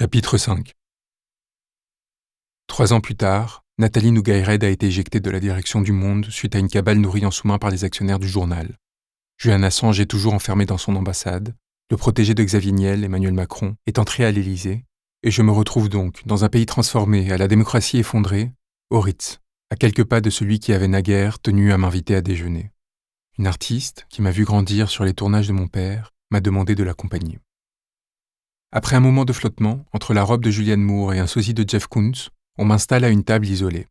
Chapitre 5 Trois ans plus tard, Nathalie Nougaïred a été éjectée de la direction du Monde suite à une cabale nourrie en sous-main par les actionnaires du journal. Julian Assange est toujours enfermé dans son ambassade, le protégé de Xavier Niel, Emmanuel Macron, est entré à l'Élysée, et je me retrouve donc dans un pays transformé, à la démocratie effondrée, au Ritz, à quelques pas de celui qui avait naguère tenu à m'inviter à déjeuner. Une artiste, qui m'a vu grandir sur les tournages de mon père, m'a demandé de l'accompagner. Après un moment de flottement, entre la robe de Julianne Moore et un sosie de Jeff Koons, on m'installe à une table isolée.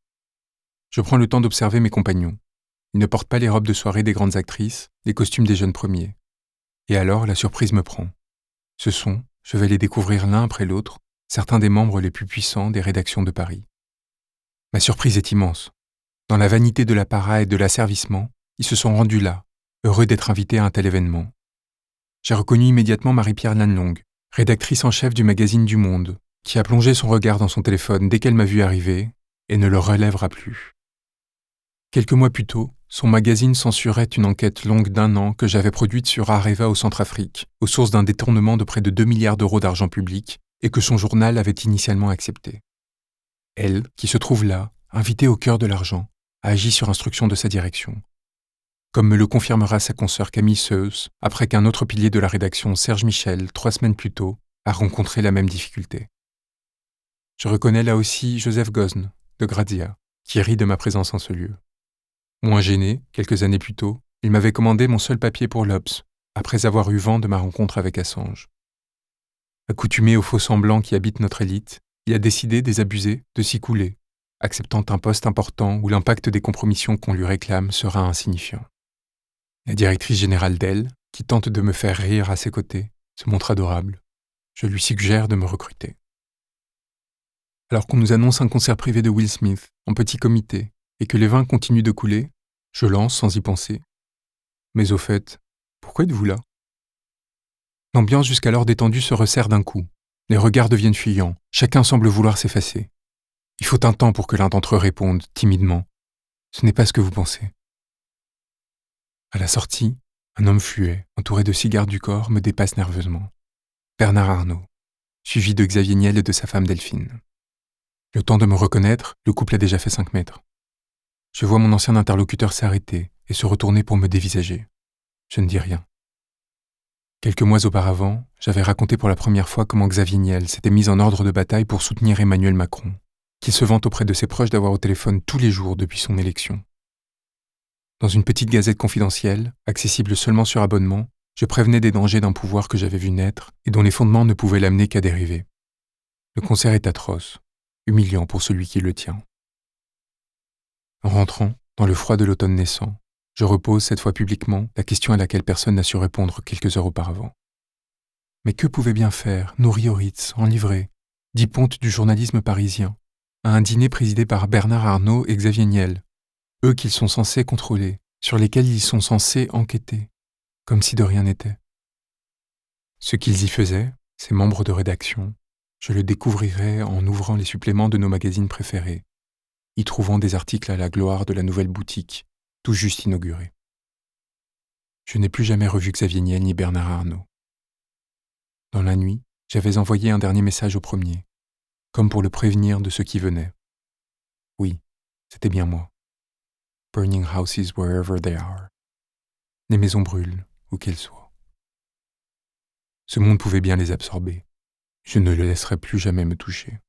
Je prends le temps d'observer mes compagnons. Ils ne portent pas les robes de soirée des grandes actrices, les costumes des jeunes premiers. Et alors la surprise me prend. Ce sont, je vais les découvrir l'un après l'autre, certains des membres les plus puissants des rédactions de Paris. Ma surprise est immense. Dans la vanité de l'apparat et de l'asservissement, ils se sont rendus là, heureux d'être invités à un tel événement. J'ai reconnu immédiatement Marie-Pierre Lannelong, rédactrice en chef du magazine Du Monde, qui a plongé son regard dans son téléphone dès qu'elle m'a vu arriver et ne le relèvera plus. Quelques mois plus tôt, son magazine censurait une enquête longue d'un an que j'avais produite sur Areva au Centrafrique, aux sources d'un détournement de près de 2 milliards d'euros d'argent public, et que son journal avait initialement accepté. Elle, qui se trouve là, invitée au cœur de l'argent, a agi sur instruction de sa direction. Comme me le confirmera sa consoeur Camille Seus, après qu'un autre pilier de la rédaction, Serge Michel, trois semaines plus tôt, a rencontré la même difficulté. Je reconnais là aussi Joseph Gosne, de Grazia, qui rit de ma présence en ce lieu. Moins gêné, quelques années plus tôt, il m'avait commandé mon seul papier pour l'Obs, après avoir eu vent de ma rencontre avec Assange. Accoutumé aux faux semblants qui habitent notre élite, il a décidé, désabusé, de s'y couler, acceptant un poste important où l'impact des compromissions qu'on lui réclame sera insignifiant. La directrice générale d'elle, qui tente de me faire rire à ses côtés, se montre adorable. Je lui suggère de me recruter alors qu'on nous annonce un concert privé de Will Smith, en petit comité, et que les vins continuent de couler, je lance sans y penser. Mais au fait, pourquoi êtes-vous là? L'ambiance jusqu'alors détendue se resserre d'un coup. Les regards deviennent fuyants, chacun semble vouloir s'effacer. Il faut un temps pour que l'un d'entre eux réponde, timidement. Ce n'est pas ce que vous pensez. À la sortie, un homme fluet, entouré de cigares du corps, me dépasse nerveusement. Bernard Arnault, suivi de Xavier Niel et de sa femme Delphine. Le temps de me reconnaître, le couple a déjà fait cinq mètres. Je vois mon ancien interlocuteur s'arrêter et se retourner pour me dévisager. Je ne dis rien. Quelques mois auparavant, j'avais raconté pour la première fois comment Xavier Niel s'était mis en ordre de bataille pour soutenir Emmanuel Macron, qu'il se vante auprès de ses proches d'avoir au téléphone tous les jours depuis son élection. Dans une petite gazette confidentielle, accessible seulement sur abonnement, je prévenais des dangers d'un pouvoir que j'avais vu naître et dont les fondements ne pouvaient l'amener qu'à dériver. Le concert est atroce, humiliant pour celui qui le tient. En rentrant, dans le froid de l'automne naissant, je repose cette fois publiquement la question à laquelle personne n'a su répondre quelques heures auparavant. Mais que pouvaient bien faire Nourri Ritz, en livrée, dix pontes du journalisme parisien, à un dîner présidé par Bernard Arnault et Xavier Niel, eux qu'ils sont censés contrôler, sur lesquels ils sont censés enquêter, comme si de rien n'était. Ce qu'ils y faisaient, ces membres de rédaction, je le découvrirai en ouvrant les suppléments de nos magazines préférés, y trouvant des articles à la gloire de la nouvelle boutique, tout juste inaugurée. Je n'ai plus jamais revu Xavier Niel ni Bernard Arnault. Dans la nuit, j'avais envoyé un dernier message au premier, comme pour le prévenir de ce qui venait. Oui, c'était bien moi. Burning houses wherever they are. Les maisons brûlent, où qu'elles soient. Ce monde pouvait bien les absorber. Je ne le laisserai plus jamais me toucher.